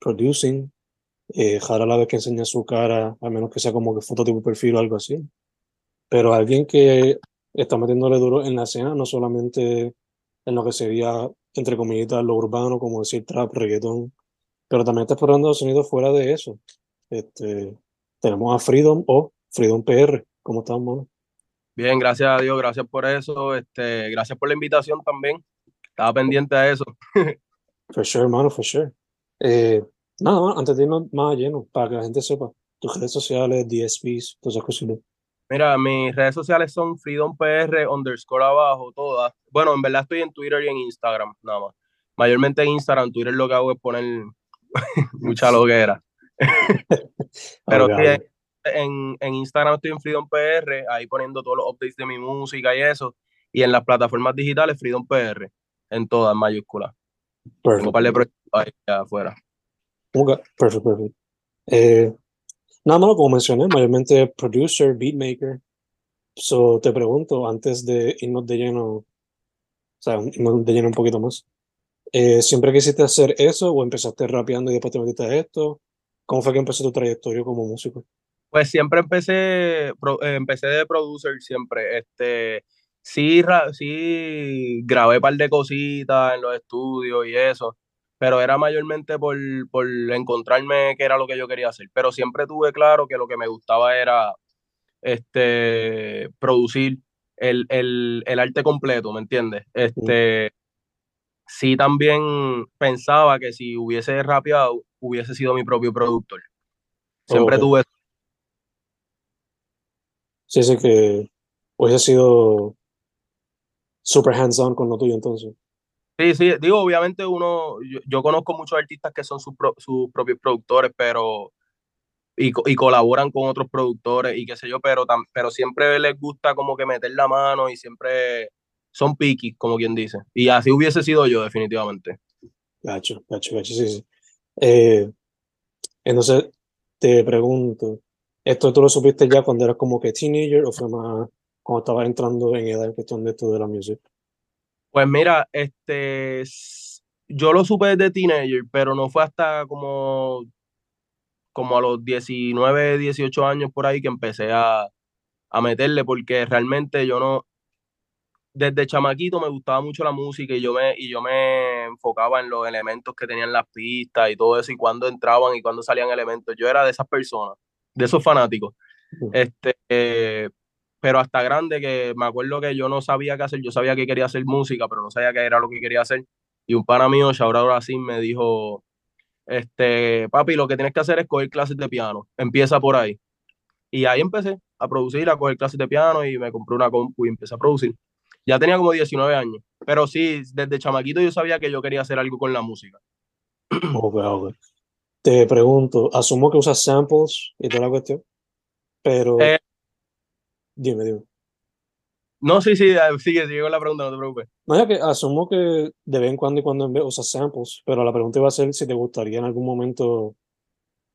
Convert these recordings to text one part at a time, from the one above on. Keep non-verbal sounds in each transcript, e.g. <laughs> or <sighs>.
producing, eh, a la vez que enseña su cara, a menos que sea como que foto tipo perfil o algo así. Pero alguien que está metiéndole duro en la escena, no solamente en lo que sería, entre comillas, lo urbano, como decir trap, reggaeton, pero también está explorando sonidos fuera de eso. Este, tenemos a Freedom o Freedom PR. ¿Cómo estamos, mano? Bien, gracias a Dios, gracias por eso. Este, gracias por la invitación también. Estaba pendiente a eso. <laughs> for sure, hermano, for sure. Eh, nada, antes de irnos más lleno, para que la gente sepa, tus redes sociales, DSPs, todas esas cosas. Mira, mis redes sociales son FreedomPR underscore abajo, todas. Bueno, en verdad estoy en Twitter y en Instagram, nada más. Mayormente en Instagram, Twitter lo que hago es poner <laughs> mucha loguera. <laughs> Pero sí, en, en, Instagram estoy en Freedom PR, ahí poniendo todos los updates de mi música y eso. Y en las plataformas digitales, Freedom PR, en todas mayúsculas. Tengo un de ahí afuera. perfecto, perfecto. Eh, nada más, como mencioné, mayormente producer, beatmaker. So, te pregunto, antes de irnos de lleno, o sea, irnos de lleno un poquito más, eh, ¿siempre quisiste hacer eso o empezaste rapeando y después te metiste a esto? ¿Cómo fue que empezó tu trayectoria como músico? Pues siempre empecé, eh, empecé de producer siempre. Este, sí, sí grabé un par de cositas en los estudios y eso, pero era mayormente por, por encontrarme qué era lo que yo quería hacer. Pero siempre tuve claro que lo que me gustaba era este, producir el, el, el arte completo, ¿me entiendes? Este, sí también pensaba que si hubiese rapeado, hubiese sido mi propio productor. Siempre tuve Sí, sí, que hubiese sido super hands-on con lo tuyo entonces. Sí, sí, digo, obviamente uno, yo, conozco muchos artistas que son sus, propios productores, pero, y, y, colaboran con otros productores y qué sé yo, pero, pero siempre les gusta como que meter la mano y siempre son picky, como quien dice. Y así hubiese sido yo, definitivamente. Gacho, gacho, gacho, sí, sí. Eh, entonces, te pregunto, ¿Esto tú lo supiste ya cuando eras como que teenager o fue más cuando estabas entrando en edad en cuestión de esto de la música? Pues mira, este, yo lo supe desde teenager, pero no fue hasta como, como a los 19, 18 años por ahí que empecé a, a meterle, porque realmente yo no, desde chamaquito me gustaba mucho la música y yo me, y yo me enfocaba en los elementos que tenían las pistas y todo eso, y cuando entraban y cuando salían elementos. Yo era de esas personas de esos fanáticos. Este, pero hasta grande que me acuerdo que yo no sabía qué hacer, yo sabía que quería hacer música, pero no sabía qué era lo que quería hacer. Y un pana mío, Shaura así me dijo, este, papi, lo que tienes que hacer es coger clases de piano, empieza por ahí. Y ahí empecé a producir, a coger clases de piano y me compré una compu y empecé a producir. Ya tenía como 19 años, pero sí, desde chamaquito yo sabía que yo quería hacer algo con la música. <clears throat> Te pregunto, asumo que usas samples y toda la cuestión, pero... Eh, dime, dime. No, sí, sí, sigue, sigue con la pregunta, no te preocupes. No, ya que asumo que de vez en cuando y cuando en vez usas samples, pero la pregunta iba a ser si te gustaría en algún momento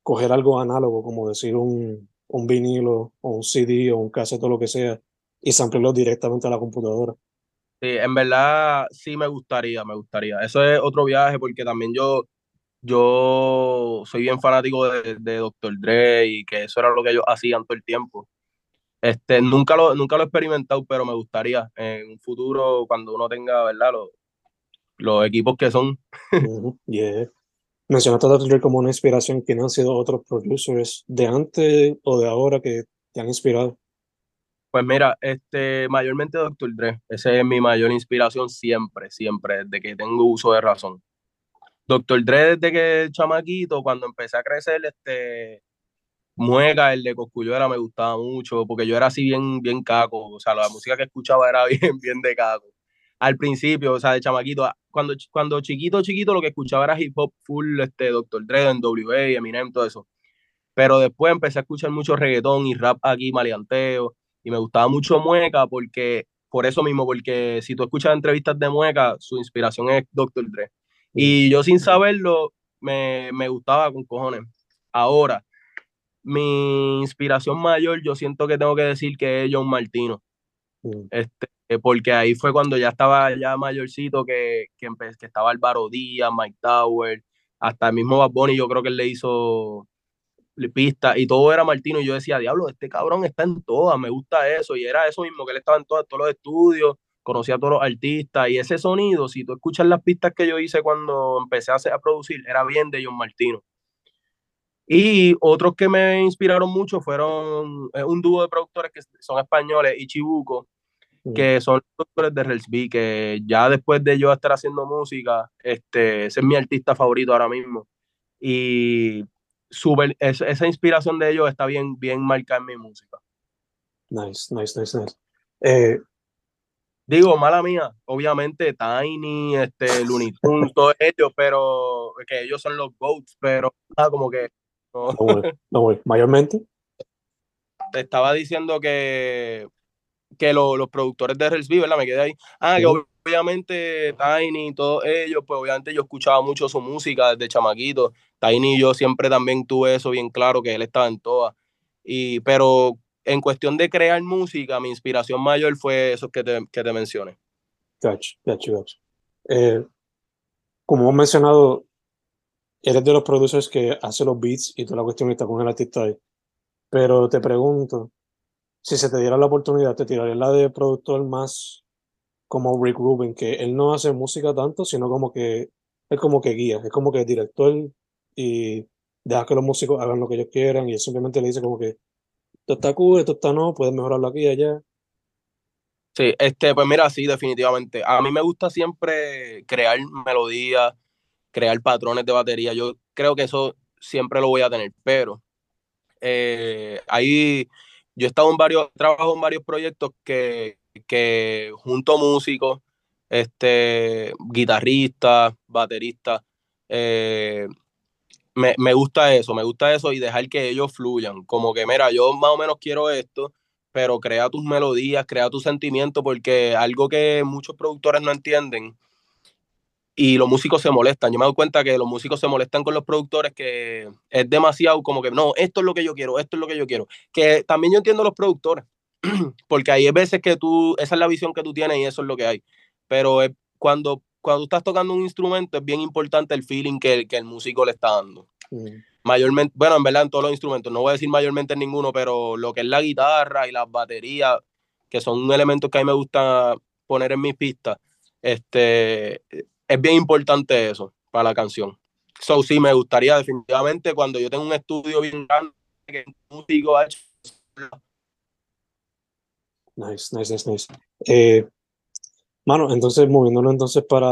coger algo análogo, como decir un, un vinilo o un CD o un cassette o lo que sea, y samplearlo directamente a la computadora. Sí, en verdad sí me gustaría, me gustaría. Eso es otro viaje porque también yo, yo soy bien fanático de, de Dr. Dre y que eso era lo que ellos hacían todo el tiempo. Este, nunca lo, nunca lo he experimentado, pero me gustaría en un futuro cuando uno tenga, ¿verdad? Los, los equipos que son. yeah. Mencionaste a Dr. Dre como una inspiración. ¿Quiénes han sido otros producers de antes o de ahora que te han inspirado? Pues mira, este, mayormente Dr. Dre. Esa es mi mayor inspiración siempre, siempre, desde que tengo uso de razón. Dr. Dre desde que chamaquito, cuando empecé a crecer, este, Mueca, el de Cosculluela me gustaba mucho, porque yo era así bien, bien caco, o sea, la música que escuchaba era <laughs> bien, bien de caco. Al principio, o sea, de chamaquito, cuando, cuando chiquito, chiquito, lo que escuchaba era hip hop full, este, Dr. Dre, NWA, Eminem, todo eso. Pero después empecé a escuchar mucho reggaetón y rap aquí, maleanteo, y me gustaba mucho Mueca, porque, por eso mismo, porque si tú escuchas entrevistas de Mueca, su inspiración es Dr. Dre. Y yo sin saberlo, me, me gustaba con cojones. Ahora, mi inspiración mayor, yo siento que tengo que decir que es John Martino. Mm. Este, porque ahí fue cuando ya estaba ya mayorcito, que, que, que estaba Álvaro Díaz, Mike Tower, hasta el mismo Bad Bunny, yo creo que él le hizo pista y todo era Martino. Y yo decía, diablo, este cabrón está en todas, me gusta eso. Y era eso mismo, que él estaba en todas, todos los estudios, conocía a todos los artistas. Y ese sonido, si tú escuchas las pistas que yo hice cuando empecé a, a producir, era bien de John Martino. Y otros que me inspiraron mucho fueron un dúo de productores que son españoles, Ichibuco, mm. que son productores de Relsby, que ya después de yo estar haciendo música, este, ese es mi artista favorito ahora mismo. Y super, esa inspiración de ellos está bien, bien marcada en mi música. Nice, nice, nice, nice. Eh, Digo, mala mía, obviamente Tiny, este, Looney <laughs> Tunes, todos ellos, pero que ellos son los GOATs, pero como que no, voy, mayormente. Te estaba diciendo que, que los productores de Relsby, ¿verdad? Me quedé ahí. Ah, que obviamente Tiny y todos ellos, pues obviamente yo escuchaba mucho su música desde chamaquito. Tiny y yo siempre también tuve eso bien claro, que él estaba en todas. Y, pero en cuestión de crear música, mi inspiración mayor fue eso que te, que te mencioné. Gotcha, gotcha, gotcha. Eh, como hemos mencionado, eres de los producers que hace los beats y toda la cuestión está con el artista ahí. Pero te pregunto, si se te diera la oportunidad, te tiraría la de productor más como Rick Rubin, que él no hace música tanto, sino como que es como que guía, es como que es director y deja que los músicos hagan lo que ellos quieran y él simplemente le dice como que esto está cool, esto está no, puedes mejorarlo aquí y allá. Sí, este, pues mira, sí, definitivamente. A mí me gusta siempre crear melodías, crear patrones de batería. Yo creo que eso siempre lo voy a tener, pero eh, ahí yo he estado en varios, trabajo en varios proyectos que, que junto músicos, este, guitarristas, bateristas, eh, me, me, gusta eso, me gusta eso y dejar que ellos fluyan. Como que, mira, yo más o menos quiero esto, pero crea tus melodías, crea tu sentimiento, porque algo que muchos productores no entienden y los músicos se molestan. Yo me doy cuenta que los músicos se molestan con los productores, que es demasiado como que, no, esto es lo que yo quiero, esto es lo que yo quiero. Que también yo entiendo los productores, <clears throat> porque hay veces que tú, esa es la visión que tú tienes y eso es lo que hay. Pero cuando, cuando tú estás tocando un instrumento es bien importante el feeling que, que el músico le está dando. Mayormente, bueno, en verdad en todos los instrumentos, no voy a decir mayormente en ninguno, pero lo que es la guitarra y las baterías, que son elementos que a mí me gusta poner en mis pistas, este, es bien importante eso para la canción. So, sí, me gustaría definitivamente cuando yo tengo un estudio bien grande, que un músico ha hecho. Nice, nice, nice, nice. Eh, mano, entonces, moviéndonos entonces para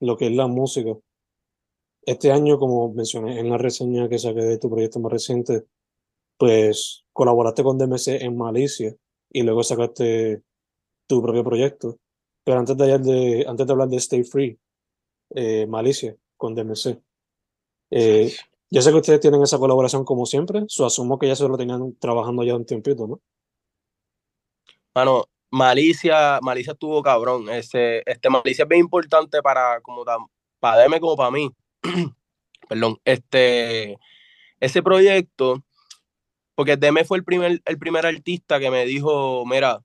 lo que es la música. Este año, como mencioné en la reseña que saqué de tu proyecto más reciente, pues colaboraste con DMC en Malicia y luego sacaste tu propio proyecto. Pero antes de, de, antes de hablar de Stay Free, eh, Malicia con DMC. Eh, yo sé que ustedes tienen esa colaboración como siempre, so asumo que ya se lo tenían trabajando ya un tiempito, ¿no? Bueno, Malicia, Malicia estuvo cabrón. Este, este Malicia es bien importante para como para DM como para mí. <clears throat> Perdón. Este ese proyecto, porque Deme fue el primer, el primer artista que me dijo, mira,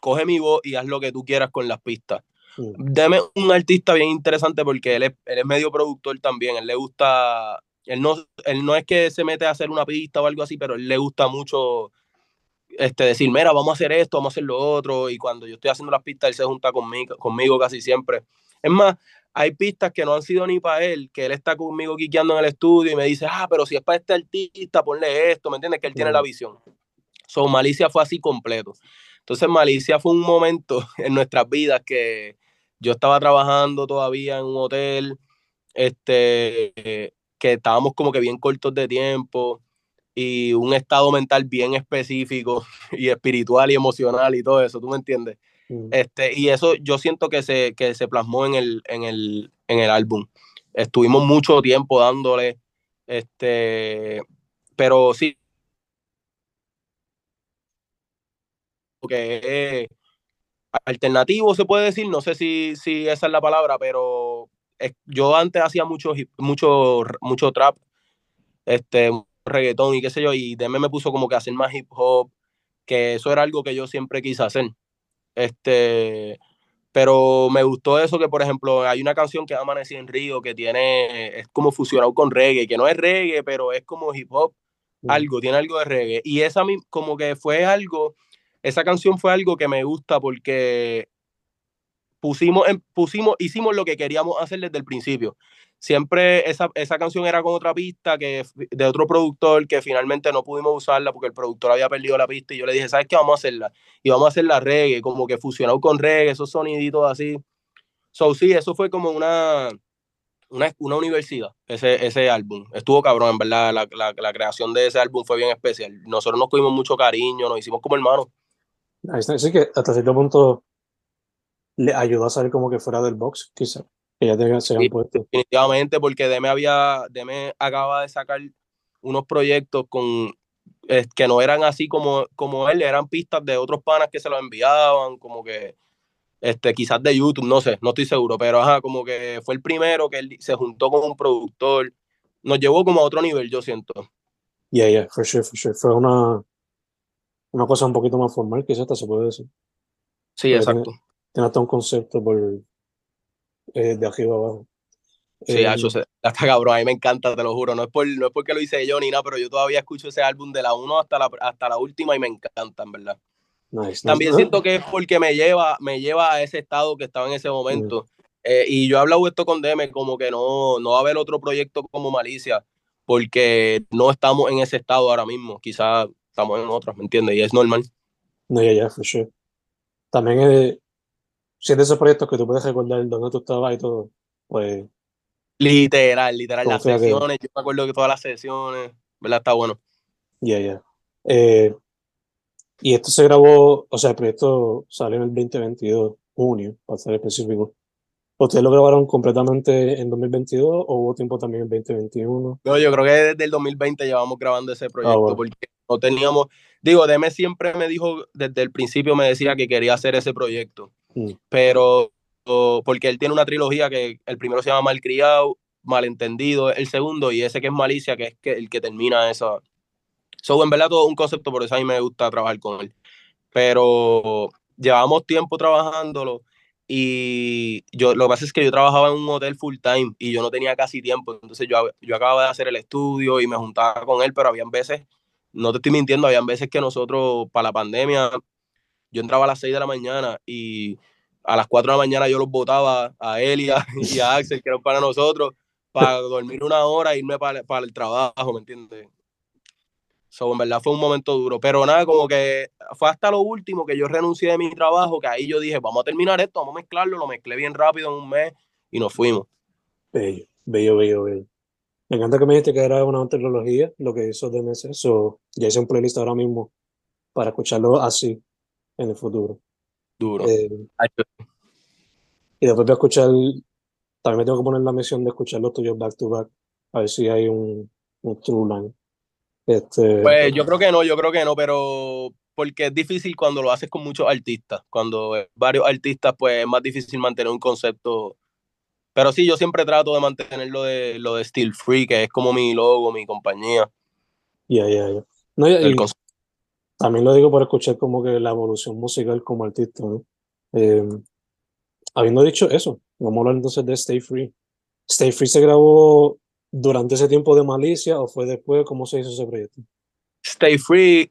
coge mi voz y haz lo que tú quieras con las pistas. Mm. Deme un artista bien interesante porque él es, él es medio productor también, él le gusta, él no, él no es que se mete a hacer una pista o algo así, pero él le gusta mucho este, decir, mira, vamos a hacer esto, vamos a hacer lo otro, y cuando yo estoy haciendo las pistas, él se junta conmigo, conmigo casi siempre. Es más, hay pistas que no han sido ni para él, que él está conmigo quiqueando en el estudio y me dice, ah, pero si es para este artista, ponle esto, ¿me entiendes? Que él tiene la visión. So, Malicia fue así completo. Entonces, Malicia fue un momento <laughs> en nuestras vidas que yo estaba trabajando todavía en un hotel, este, que estábamos como que bien cortos de tiempo y un estado mental bien específico <laughs> y espiritual y emocional y todo eso, ¿tú me entiendes? Mm. Este, y eso yo siento que se, que se plasmó en el, en, el, en el álbum. Estuvimos mucho tiempo dándole, este, pero sí. Que es alternativo, se puede decir, no sé si, si esa es la palabra, pero yo antes hacía mucho, mucho, mucho trap, este, reggaetón y qué sé yo, y Deme me puso como que hacer más hip hop, que eso era algo que yo siempre quise hacer. Este, pero me gustó eso que, por ejemplo, hay una canción que Amanecí en Río que tiene, es como fusionado con reggae, que no es reggae, pero es como hip hop, mm. algo, tiene algo de reggae. Y esa como que fue algo, esa canción fue algo que me gusta porque pusimos, pusimos, hicimos lo que queríamos hacer desde el principio siempre esa, esa, canción era con otra pista que de otro productor que finalmente no pudimos usarla porque el productor había perdido la pista y yo le dije, ¿sabes qué? Vamos a hacerla. Y vamos a hacer la reggae, como que fusionado con reggae, esos soniditos así. So, sí, eso fue como una, una, una universidad, ese, ese álbum. Estuvo cabrón, en verdad, la, la, la, creación de ese álbum fue bien especial. Nosotros nos cogimos mucho cariño, nos hicimos como hermanos. Así que hasta cierto punto le ayudó a salir como que fuera del box, quizás. Definitivamente, porque Deme había, Deme acaba de sacar unos proyectos con que no eran así como, como él, eran pistas de otros panas que se lo enviaban, como que este, quizás de YouTube, no sé, no estoy seguro, pero ajá, como que fue el primero que él se juntó con un productor, nos llevó como a otro nivel, yo siento. Yeah, yeah, for sure, for sure. Fue una, una cosa un poquito más formal, quizás hasta se puede decir. Sí, exacto. Tiene, hasta un concepto por, eh, de arriba abajo. Sí, eh, <laughs> hasta cabrón, a mí me encanta, te lo juro. No es, por, no es porque lo hice yo ni nada, pero yo todavía escucho ese álbum de la 1 hasta la, hasta la última y me encanta, en verdad. También siento que es porque me lleva, me lleva a ese estado que estaba en ese momento. Eh, y yo he hablado esto con Deme, como que no, no va a haber otro proyecto como Malicia, porque no estamos en ese estado ahora mismo. Quizás estamos en otro, ¿me entiendes? Y es normal. No, ya, ya, for sure. También es, si es de esos proyectos que tú puedes recordar dónde tú estabas y todo, pues. Literal, literal, las sesiones, yo me acuerdo que todas las sesiones, ¿verdad? Está bueno. Ya, ya. Eh, y esto se grabó, o sea, el proyecto salió en el 2022, junio, para ser específico. ¿Ustedes lo grabaron completamente en 2022 o hubo tiempo también en 2021? No, yo creo que desde el 2020 llevamos grabando ese ah, proyecto porque no teníamos, digo, Deme siempre me dijo, desde el principio me decía que quería hacer ese proyecto. Mm. Pero porque él tiene una trilogía que el primero se llama Malcriado, Malentendido, el segundo, y ese que es Malicia, que es que, el que termina esa. So, en verdad, todo un concepto, por eso a mí me gusta trabajar con él. Pero llevamos tiempo trabajándolo y yo lo que pasa es que yo trabajaba en un hotel full time y yo no tenía casi tiempo. Entonces yo, yo acababa de hacer el estudio y me juntaba con él, pero habían veces, no te estoy mintiendo, habían veces que nosotros, para la pandemia, yo entraba a las 6 de la mañana y a las 4 de la mañana yo los botaba a él <laughs> y a, Axel, que eran para nosotros, para <laughs> dormir una hora e irme para, para el trabajo, ¿me entiendes? So, en verdad fue un momento duro, pero nada, como que fue hasta lo último que yo renuncié de mi trabajo, que ahí yo dije, vamos a terminar esto, vamos a mezclarlo, lo mezclé bien rápido en un mes y nos fuimos. Bello, bello, bello, bello. Me encanta que me dijiste que era una tecnología, lo que hizo DMS, so, ya hice un playlist ahora mismo para escucharlo así, en el futuro. Duro. Eh, y después voy a escuchar, también me tengo que poner la misión de escuchar los tuyos back to back, a ver si hay un, un true line. Este, pues yo creo que no, yo creo que no, pero porque es difícil cuando lo haces con muchos artistas. Cuando varios artistas, pues es más difícil mantener un concepto Pero sí, yo siempre trato de mantener lo de, lo de Steel Free, que es como mi logo, mi compañía. Ya, ya, ya. No, ya, y también lo digo por escuchar como que la evolución musical como artista, ¿no? Eh, habiendo dicho eso, vamos a hablar entonces de Stay Free. Stay Free se grabó durante ese tiempo de Malicia o fue después? ¿Cómo se hizo ese proyecto? Stay Free,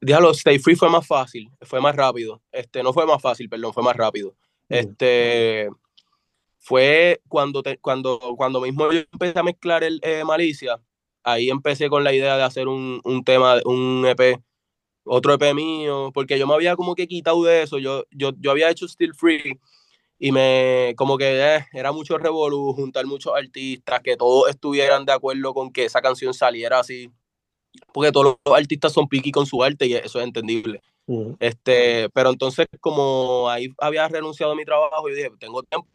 dígalo, Stay Free fue más fácil, fue más rápido. Este, no fue más fácil, perdón, fue más rápido. Este, fue cuando, cuando, cuando mismo yo empecé a mezclar el eh, Malicia, ahí empecé con la idea de hacer un, un tema, un EP, otro EP mío, porque yo me había como que quitado de eso, yo, yo, yo había hecho Still Free y me, como que eh, era mucho revolú, juntar muchos artistas, que todos estuvieran de acuerdo con que esa canción saliera así, porque todos los artistas son piqui con su arte y eso es entendible. este, pero entonces como ahí había renunciado a mi trabajo, y dije, tengo tiempo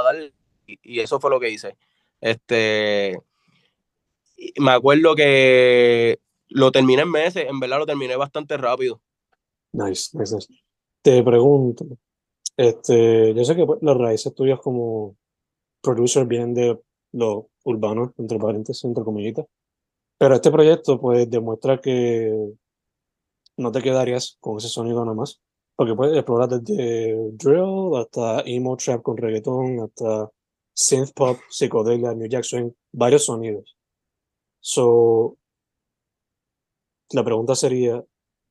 a darle, y, eso fue lo que hice. Este, me acuerdo que lo terminé en meses, en verdad lo terminé bastante rápido. Nice, nice, nice. Te pregunto, este, yo sé que pues, las raíces tuyas como producer vienen de lo urbano, entre paréntesis, entre comillitas, pero este proyecto pues demuestra que no te quedarías con ese sonido nada más, porque puedes explorar desde drill hasta emo trap con reggaeton, hasta synth pop, psicodelia, New Jack Swing, varios sonidos. So, la pregunta sería,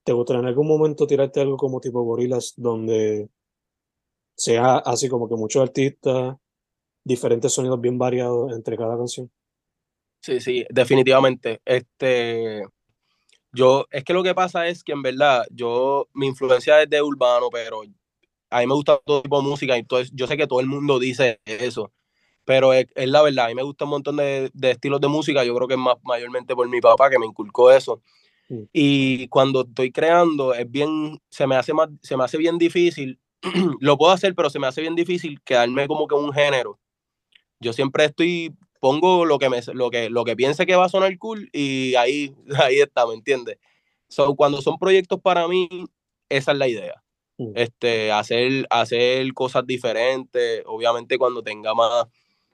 ¿te gustaría en algún momento tirarte algo como tipo gorilas donde sea así como que muchos artistas, diferentes sonidos bien variados entre cada canción? Sí, sí, definitivamente. Este, yo, es que lo que pasa es que en verdad, yo, mi influencia es de urbano, pero a mí me gusta todo tipo de música, entonces yo sé que todo el mundo dice eso, pero es, la verdad, a mí me gusta un montón de, de, estilos de música, yo creo que es más mayormente por mi papá que me inculcó eso. Y cuando estoy creando, es bien, se me hace más, se me hace bien difícil, <clears throat> lo puedo hacer, pero se me hace bien difícil quedarme como que un género. Yo siempre estoy, pongo lo que, me, lo que, lo que piense que va a sonar cool y ahí, <laughs> ahí está, ¿me entiendes? So, cuando son proyectos para mí, esa es la idea. Este, hacer, hacer cosas diferentes, obviamente cuando tenga más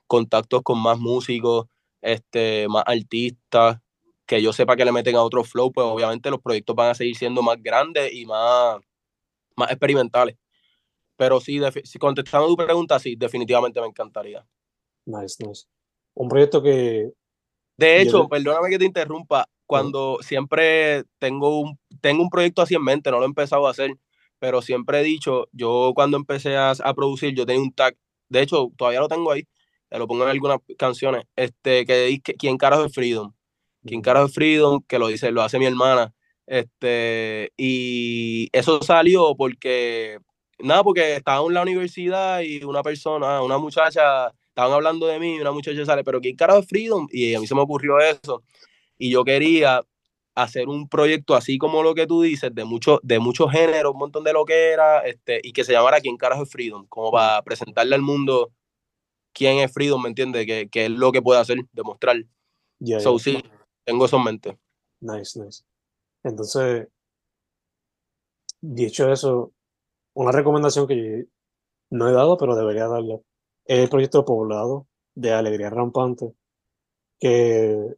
contactos con más músicos, este, más artistas, que yo sepa que le meten a otro flow, pues obviamente los proyectos van a seguir siendo más grandes y más, más experimentales. Pero sí, si contestando tu pregunta, sí, definitivamente me encantaría. Nice, nice. Un proyecto que... De hecho, perdóname que te interrumpa, cuando siempre tengo un, tengo un proyecto así en mente, no lo he empezado a hacer, pero siempre he dicho, yo cuando empecé a, a producir, yo tenía un tag, de hecho, todavía lo tengo ahí, te lo pongo en algunas canciones, este, que dice, ¿quién carajo es Freedom? King Carajo Freedom, que lo dice, lo hace mi hermana. Este, y eso salió porque, nada, porque estaba en la universidad y una persona, una muchacha, estaban hablando de mí, y una muchacha sale, pero King Carajo Freedom, y a mí se me ocurrió eso. Y yo quería hacer un proyecto así como lo que tú dices, de muchos de muchos géneros, un montón de lo que era, este, y que se llamara Quién carajo es Freedom, como para presentarle al mundo quién es Freedom, ¿me entiendes? Que, que, es lo que puede hacer, demostrar. so, sí, tengo eso en mente. Nice, nice. Entonces, dicho eso, una recomendación que no he dado, pero debería darle, es el proyecto Poblado de Alegría Rampante, que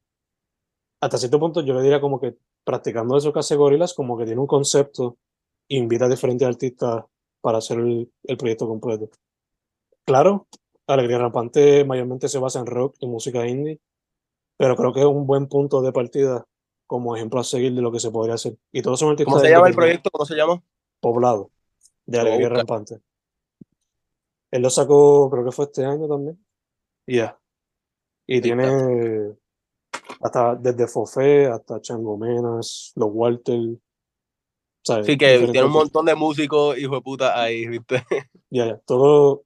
hasta cierto punto yo le diría como que practicando eso que hace Gorilas, como que tiene un concepto, invita a diferentes artistas para hacer el, el proyecto completo. Claro, Alegría Rampante mayormente se basa en rock y música indie, pero creo que es un buen punto de partida como ejemplo a seguir de lo que se podría hacer. Y todos son ¿Cómo se llama el proyecto? ¿Cómo se llama? Poblado, de Alegría Rampante. Él lo sacó, creo que fue este año también. Ya. Y tiene hasta desde Fofé hasta Chango Menas, los Walter. Sí, que tiene un montón de músicos, hijo de puta, ahí, ¿viste? <laughs> Ya, ya. Todos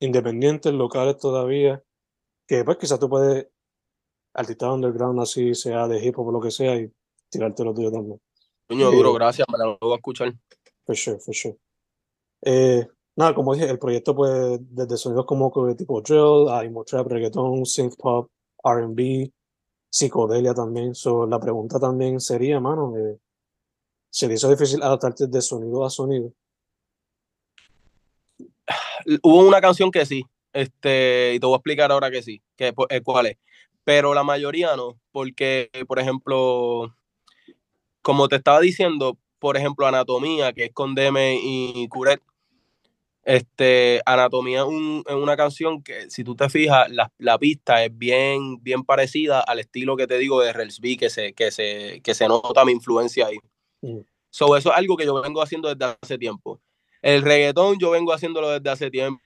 independientes, locales todavía. Que pues quizás tú puedes artista underground así, sea de hip hop o lo que sea, y tirarte lo tuyo también. Coño, duro, gracias, me lo voy a escuchar. For sure, for sure. Eh, nada, como dije, el proyecto pues desde sonidos como tipo drill, a emo trap, reggaeton, synth pop, R&B, psicodelia también. So, la pregunta también sería, mano, eh, ¿se te hizo difícil adaptarte de sonido a sonido? <sighs> Hubo una canción que sí, este, y te voy a explicar ahora que sí, que, eh, cuál es. Pero la mayoría no, porque, por ejemplo, como te estaba diciendo, por ejemplo, Anatomía, que es con Deme y Curet, este, Anatomía es una canción que, si tú te fijas, la, pista es bien, bien parecida al estilo que te digo de Relsby, que se, que se, que se nota mi influencia ahí. Mm. eso es algo que yo vengo haciendo desde hace tiempo. El reggaetón yo vengo haciéndolo desde hace tiempo.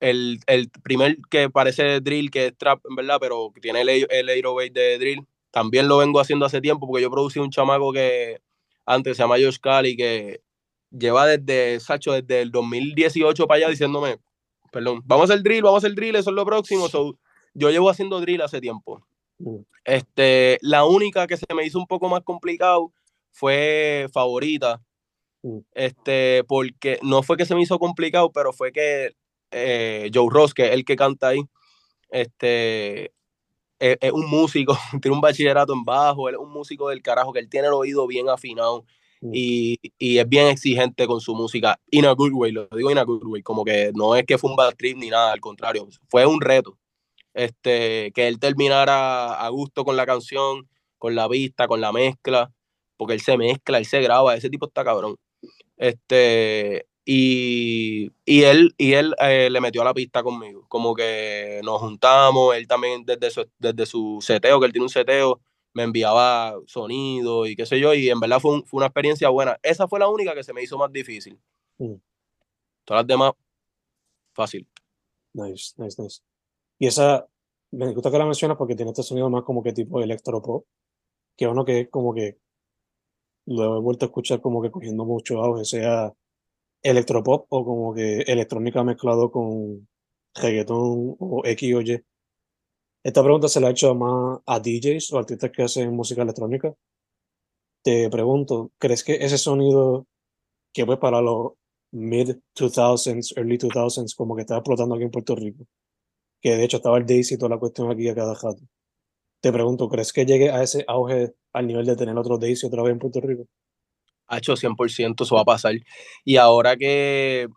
El, primer que parece drill, que es trap, en verdad, pero tiene el, el 808 de drill, también lo vengo haciendo hace tiempo porque yo producí un chamaco que antes se llama Josh Cali, que lleva desde, Sacho, desde el 2018 para allá diciéndome, perdón, vamos a hacer drill, vamos a hacer drill, eso es lo próximo. yo llevo haciendo drill hace tiempo. Mm. Este, la única que se me hizo un poco más complicado fue favorita, Mm. Este, porque no fue que se me hizo complicado, pero fue que eh, Joe Ross, que es el que canta ahí, este, es, un músico, <laughs> tiene un bachillerato en bajo, él es un músico del carajo, que él tiene el oído bien afinado. Y, y, es bien exigente con su música, in a good way, lo digo in a good way, como que no es que fue un bad trip ni nada, al contrario, fue un reto. Este, que él terminara a gusto con la canción, con la vista, con la mezcla, porque él se mezcla, él se graba, ese tipo está cabrón. Este, y, él, y él eh, le metió a la pista conmigo. Como que nos juntamos, él también desde su, desde su seteo, que él tiene un seteo, me enviaba sonido y qué sé yo, y en verdad fue, una experiencia buena. Esa fue la única que se me hizo más difícil. Mm. Todas las demás, fácil. Nice, nice, nice. Y esa, me gusta que la mencionas porque tiene este sonido más como que tipo electropop, que uno que como que lo he vuelto a escuchar como que cogiendo mucho auge, sea electropop o como que electrónica mezclado con reggaetón o X o Y. Esta pregunta se la he hecho más a DJs o artistas que hacen música electrónica. Te pregunto, ¿crees que ese sonido que fue para los mid 2000s, early 2000s, como que estaba explotando aquí en Puerto Rico? Que de hecho estaba el Daisy y toda la cuestión aquí a cada rato. Te pregunto, ¿crees que llegue a ese auge al nivel de tener otro Daisy otra vez en Puerto Rico? Ha hecho 100%, eso va a pasar. Y ahora que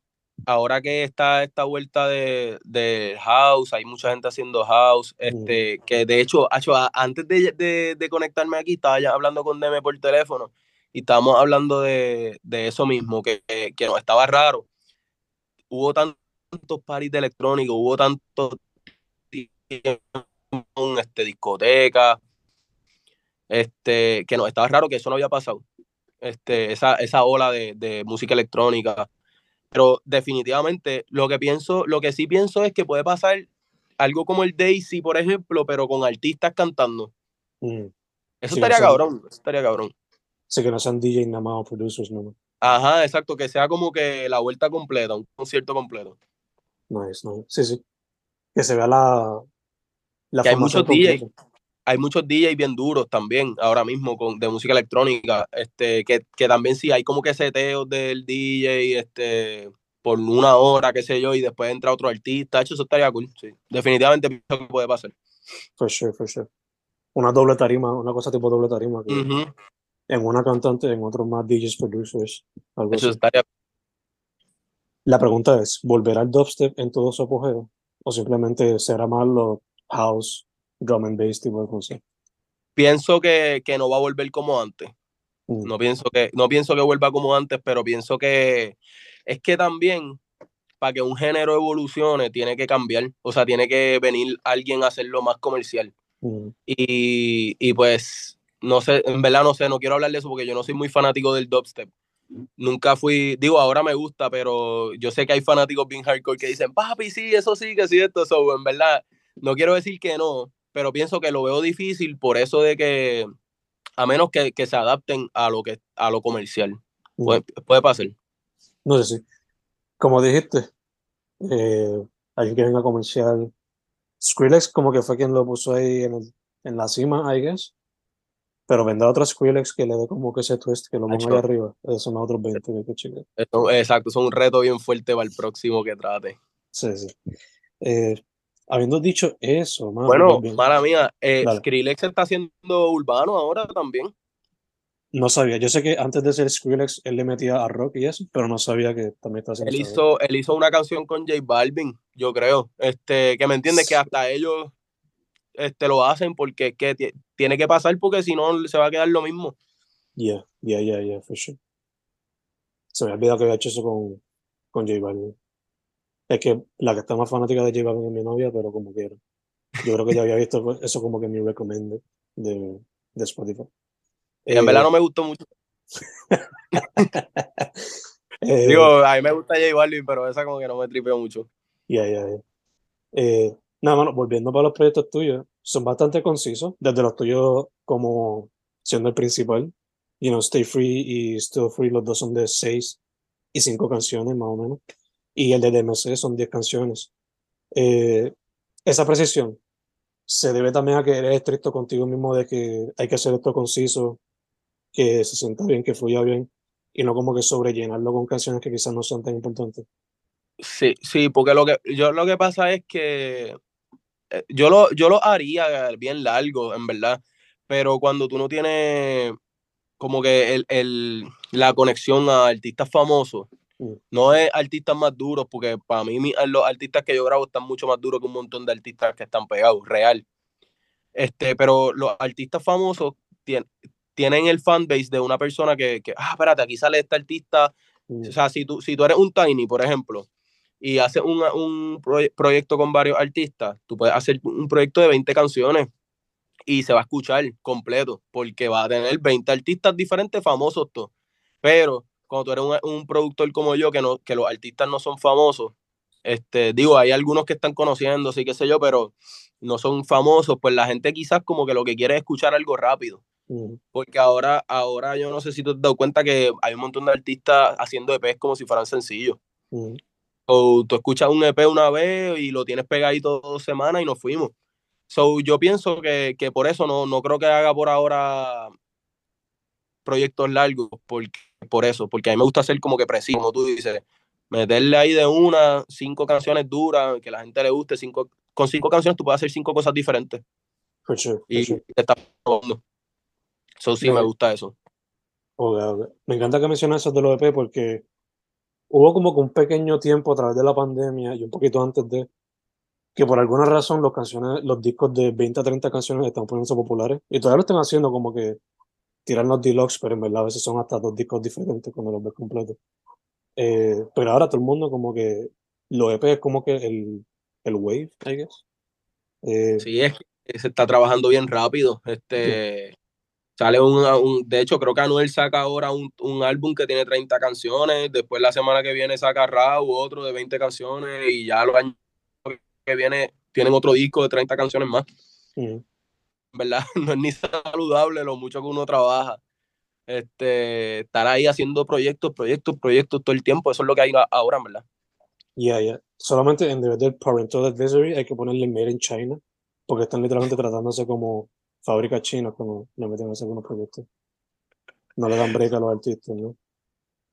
ahora que está esta vuelta de, de, house, hay mucha gente haciendo house, este, que de hecho, antes de, de, conectarme aquí, estaba ya hablando con Deme por teléfono y estábamos hablando de, eso mismo, que, que, no estaba raro. Hubo tantos paris de electrónico, hubo tantos este, discoteca, este, que no, estaba raro que eso no había pasado, este, esa, esa ola de, música electrónica. Pero definitivamente lo que pienso, lo que sí pienso es que puede pasar algo como el Daisy, por ejemplo, pero con artistas cantando. Mm. Eso estaría cabrón, eso estaría cabrón. Sí, que no sean DJ nada más o producers, no. Ajá, exacto, que sea como que la vuelta completa, un concierto completo. Nice, nice. Sí, sí. Que se vea la, hay muchos DJs, hay muchos DJs bien duros también ahora mismo con, de música electrónica, este, que, que también sí hay como que seteos del DJ, este, por una hora, qué sé yo, y después entra otro artista. Eso, eso estaría cool, sí. Definitivamente pienso que puede pasar. For sure, for sure. Una doble tarima, una cosa tipo doble tarima. En una cantante, en otro más DJs, producers. Algo eso estaría. La pregunta es: ¿volverá el dubstep en todo su apogeo? ¿O simplemente será más lo house, drum and bass, tipo de cosas. Pienso que, que, no va a volver como antes. Mm. No, pienso que, no pienso que vuelva como antes, pero pienso que es que también para que un género evolucione tiene que cambiar. O sea, tiene que venir alguien a hacerlo más comercial. Mm. Y, y, pues, no sé, en verdad no sé, no quiero hablar de eso porque yo no soy muy fanático del dubstep. Nunca fui, digo, ahora me gusta, pero yo sé que hay fanáticos bien hardcore que dicen, papi, sí, eso sí, que sí, esto, eso. En verdad, no quiero decir que no, pero pienso que lo veo difícil por eso de que, a menos que, que se adapten a lo, que, a lo comercial. Puede, puede pasar. No sé si. Como dijiste, eh, alguien que venga comercial. Skrillex como que fue quien lo puso ahí en, el, en la cima, I guess. Pero vendrá otro Skrillex que le dé como que ese twist, que lo ponga ahí arriba. Esos son otros 20, que Exacto, es un reto bien fuerte para el próximo que trate. Sí, sí. Eh, Habiendo dicho eso, Bueno, mala mía, eh, Skrillex está haciendo urbano ahora también. No sabía. Yo sé que antes de ser Skrillex, él le metía a rock y eso, pero no sabía que también estaba haciendo Él hizo, él hizo una canción con J Balvin, yo creo. Este, que me entiendes que hasta ellos este, lo hacen porque es que ti- tiene que pasar porque si no se va a quedar lo mismo. Yeah, yeah, yeah, yeah, for sure. Se me ha olvidado que había hecho eso con, con J Balvin. Es que la que está más fanática de J Balvin es mi novia, pero como quiera. Yo creo que ya había visto eso como que mi recommended de, de Spotify. Y en Eh, verdad no me gustó mucho. <laughs> eh, Digo, a mí me gusta J Balvin, pero esa como que no me tripeó mucho. Ya, ya, ya. Eh, nada, mano, volviendo para los proyectos tuyos, son bastante concisos, desde los tuyos como siendo el principal, you know, Stay Free y Still Free, los dos son de seis y cinco canciones más o menos, y el de DMC son diez canciones. Eh, esa precisión se debe también a que eres estricto contigo mismo de que hay que hacer esto conciso, que se sienta bien, que fluya bien, y no como que sobrellenarlo con canciones que quizás no sean tan importantes. Sí, sí, porque lo que yo lo que pasa es que eh, yo lo, yo lo haría bien largo, en verdad, pero cuando tú no tienes como que el, el- la conexión a artistas famosos. No es artistas más duros, porque para mí los artistas que yo grabo están mucho más duros que un montón de artistas que están pegados, real. Este, pero los artistas famosos tien- tienen el fanbase de una persona que, que, ah, espérate, aquí sale este artista Mm, o sea, si tú, si tú eres un Tiny, por ejemplo, y haces un, un proye- proyecto con varios artistas, tú puedes hacer un proyecto de 20 canciones y se va a escuchar completo, porque va a tener 20 artistas diferentes, famosos todos. Pero cuando tú eres un, un productor como yo, que, no, que los artistas no son famosos, este, digo, hay algunos que están conociendo, sí, qué sé yo, pero no son famosos, pues la gente quizás como que lo que quiere es escuchar algo rápido. Porque ahora, ahora yo no sé si tú te has dado cuenta que hay un montón de artistas haciendo EPs como si fueran sencillos. O tú escuchas un EP una vez y lo tienes pegadito dos semanas y nos fuimos. So, yo pienso que, que por eso no, no creo que haga por ahora proyectos largos, porque, por eso, porque a mí me gusta hacer como que preciso, como tú dices, meterle ahí de una, cinco canciones duras, que la gente le guste, cinco, con cinco canciones tú puedes hacer cinco cosas diferentes For sure, for y sure. te estás probando. So, sí, me Me- gusta eso. Me encanta que menciones eso de los EP porque hubo como que un pequeño tiempo a través de la pandemia y un poquito antes de que por alguna razón los canciones, los discos de 20 a 30 canciones están poniéndose populares y todavía lo están haciendo como que tirarnos deluxe, pero en verdad a veces son hasta dos discos diferentes cuando los ves completos. Eh, pero ahora todo el mundo como que los EP es como que el, el wave, I guess. Eh, Sí, es que se está trabajando bien rápido. Este, sale un, un- de hecho, creo que Anuel saca ahora un, un álbum que tiene 30 canciones, después la semana que viene saca otro de 20 canciones y ya los años que viene tienen otro disco de 30 canciones más. mm, ¿Verdad? <laughs> No es ni saludable lo mucho que uno trabaja. Este, estar ahí haciendo proyectos, proyectos, proyectos todo el tiempo, eso es lo que hay ahora, ¿verdad? Yeah, yeah. Solamente en vez del parental advisory hay que ponerle made in China, porque están literalmente tratándose como fábricas chinas cuando le meten a hacer algunos proyectos. No le dan break a los artistas, ¿no?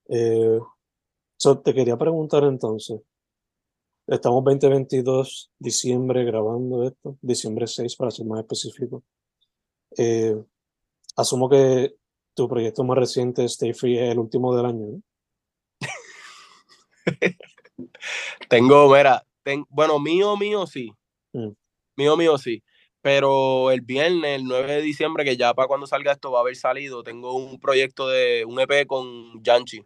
Eh, so, te quería preguntar entonces, estamos 2022, diciembre grabando esto, diciembre 6 para ser más específico. Eh, asumo que tu proyecto más reciente, Stay Free, es el último del año, ¿no? <laughs> Tengo, mira, ten- bueno, mío, mío sí. Mm. Mío, mío sí. Pero el viernes, el 9 de diciembre, que ya para cuando salga esto va a haber salido, tengo un proyecto de un EP con Yanchi,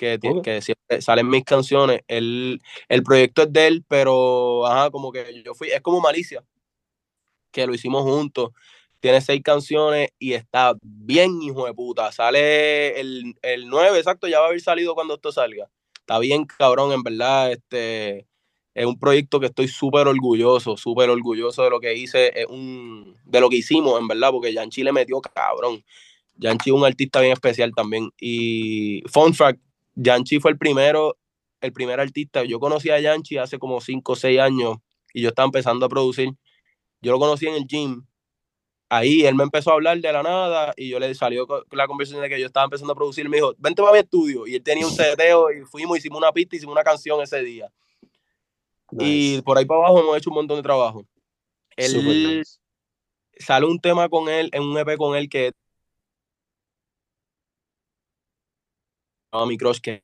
que, ti- Ok. que siempre salen mis canciones. El, el proyecto es de él, pero ajá, como que yo fui, es como Malicia, que lo hicimos juntos. Tiene seis canciones y está bien, hijo de puta. Sale el, el 9, exacto, ya va a haber salido cuando esto salga. Está bien, cabrón, en verdad. Este, es un proyecto que estoy súper orgulloso, súper orgulloso de lo que hice, es un, de lo que hicimos, en verdad, porque Yanchi le metió cabrón. Yanchi es un artista bien especial también. Y fun fact, Yanchi fue el primero, el primer artista. Yo conocí a Yanchi hace como 5 o 6 años y yo estaba empezando a producir. Yo lo conocí en el gym. Ahí él me empezó a hablar de la nada y yo le salió la conversación de que yo estaba empezando a producir. Me dijo, vente para mi estudio. Y él tenía un seteo y fuimos, hicimos una pista, hicimos una canción ese día. Y por ahí para abajo hemos hecho un montón de trabajo. Él nice. sale un tema con él, en un EP con él que Mi Crush, que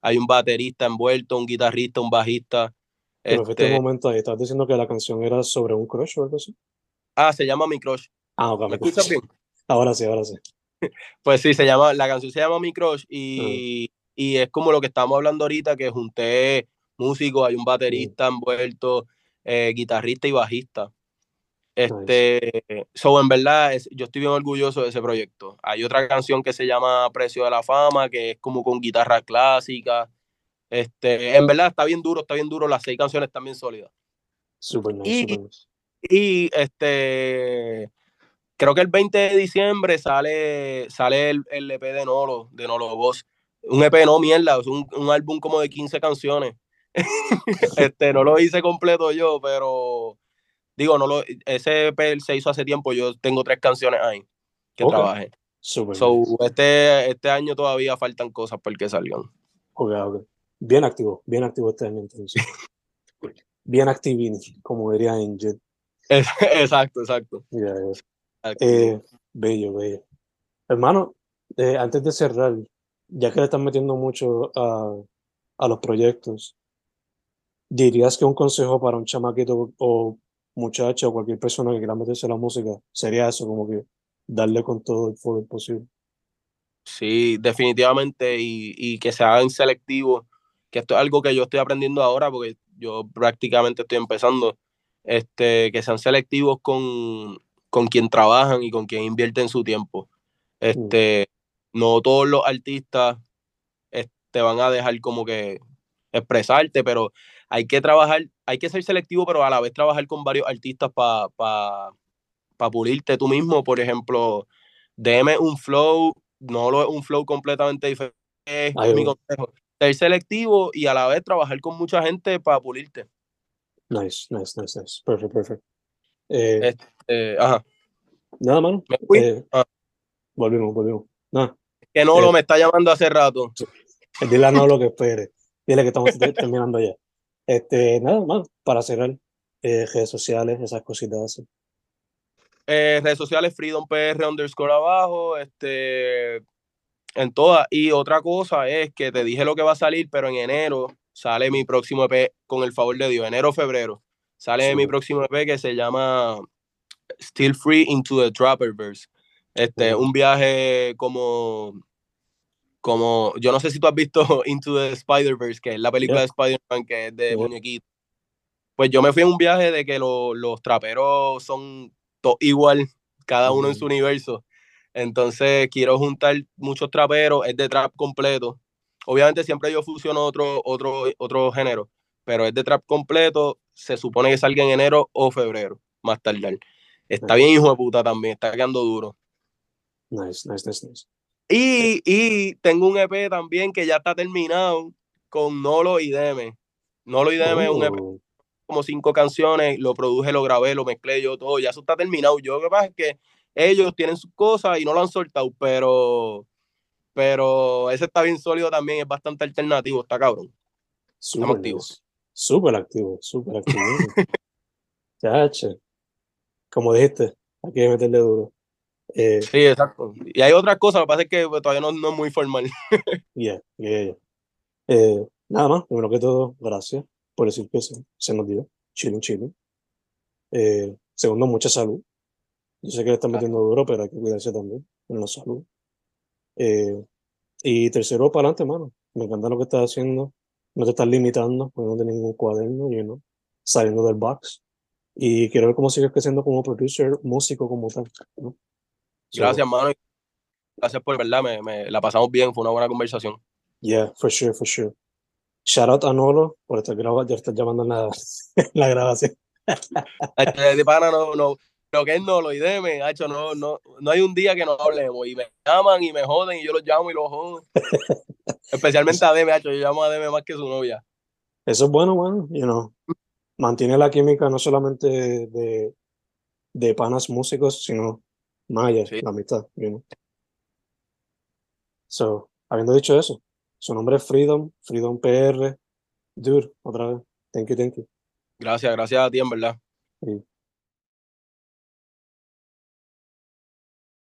hay un baterista envuelto, un guitarrista, un bajista. Pero este, este momento ahí, estás diciendo que la canción era sobre un crush o algo así. Ah, se llama Mi Crush. Ah, ok. ¿Me escuchas bien? Ahora sí, ahora sí. <laughs> Pues sí, se llama, la canción se llama Mi Crush y, ah. y es como lo que estamos hablando ahorita, que junté músicos, hay un baterista envuelto, eh, guitarrista y bajista. Este, so en verdad, yo estoy bien orgulloso de ese proyecto. Hay otra canción que se llama Precio de la Fama, que es como con guitarra clásica. Este, en verdad está bien duro, está bien duro. Las seis canciones están bien sólidas. Super nice, y, super nice. y este, creo que el 20 de diciembre sale, sale el, el EP de Nolo, de Nolo Voz. Un EP no mierda, es un, un álbum como de 15 canciones. <laughs> este, no lo hice completo yo, pero Digo, no lo, ese EP se hizo hace tiempo, yo tengo tres canciones ahí que trabajé. so, este, este año todavía faltan cosas por que salgan. Bien activo, bien activo este año entonces. <laughs> bien activini, como diría Angel. exacto, exacto. Eh, bello, bello. Hermano, eh, antes de cerrar, ya que le están metiendo mucho a, a los proyectos, ¿dirías que un consejo para un chamaquito o muchacho o cualquier persona que quiera meterse a la música, sería eso, como que darle con todo el poder posible. Sí, definitivamente, y, y, que se hagan selectivos, que esto es algo que yo estoy aprendiendo ahora, porque yo prácticamente estoy empezando, este, que sean selectivos con, con quien trabajan y con quien invierten su tiempo. Mm. Este, No todos los artistas te van a dejar como que expresarte, pero hay que trabajar, hay que ser selectivo, pero a la vez trabajar con varios artistas para pa, pulirte tú mismo. Por ejemplo, déme un flow, no lo es un flow completamente diferente. Es mi consejo. Ser selectivo y a la vez trabajar con mucha gente para pulirte. Nice, nice, nice, nice. Perfect, perfect. Eh, este, ajá. Nada, mano. ¿Me fui? Eh, ah. Volvimos, volvimos. Nada. Que no lo eh, me está llamando hace rato. Dile a no lo que espere. Dile que estamos <laughs> terminando ya. Este, nada más, para cerrar, eh, redes sociales, esas cositas así. Eh, redes sociales, Freedom PR underscore abajo, este, en todas. Y otra cosa es que te dije lo que va a salir, pero en enero sale mi próximo EP, con el favor de Dios, enero febrero, sale mi próximo EP que se llama Still Free into the Trapperverse. Este, un viaje como como, yo no sé si tú has visto <laughs> Into the Spider-Verse, que es la película de Spider-Man, que es de muñequito. Pues yo me fui en un viaje de que los traperos son igual, cada uno en su universo. Entonces quiero juntar muchos traperos, es de trap completo. Obviamente siempre yo fusiono otro, otro, otro género, pero es de trap completo. Se supone que salga en enero o febrero, más tardar. Está bien, hijo de puta, también, está quedando duro. Nice, nice, nice, nice. Y, y, tengo un EP también que ya está terminado con Nolo y Deme. Nolo y Deme es un EP oh. como cinco canciones, lo produje, lo grabé, lo mezclé yo todo, ya eso está terminado. Yo lo que pasa es que ellos tienen sus cosas y no lo han soltado, pero, pero ese está bien sólido también, es bastante alternativo, está cabrón. Súper activo. Súper activo, <laughs> súper activo. Como dijiste, hay que meterle duro. Eh, sí, exacto. Y hay otras cosas, lo que pasa es que pues, todavía no, no, es muy formal. <laughs> Yeah, yeah, eh, nada más, primero que todo, gracias por decir que se, nos dio. Chile, chile. Eh, segundo, mucha salud. Yo sé que le están metiendo duro, pero hay que cuidarse también en la salud. Eh, y tercero, para adelante, mano. Me encanta lo que estás haciendo. No te estás limitando, porque no tienes ningún cuaderno, you know, saliendo del box. Y quiero ver cómo sigues creciendo como producer, músico como tal. ¿no? Gracias, mano. Gracias por verdad, me, me, la pasamos bien, fue una buena conversación. Yeah, for sure, for sure. Shout out a Nolo por estar, grabando, estar llamando en la, <laughs> la grabación. <laughs> de pana no, no, lo que es Nolo y Deme, hecho, no, no, no hay un día que no hablemos y me llaman y me joden y yo los llamo y los jodo. <laughs> Especialmente a Deme, hecho, yo llamo a Deme más que su novia. Eso es bueno, bueno, you know. Mantiene la química no solamente de, de panas músicos, sino Maya, la mitad, you So, habiendo dicho eso, su nombre es Freedom, Freedom PR. Dude, otra vez. Thank you, thank you. Gracias, gracias a ti, en verdad. Sí.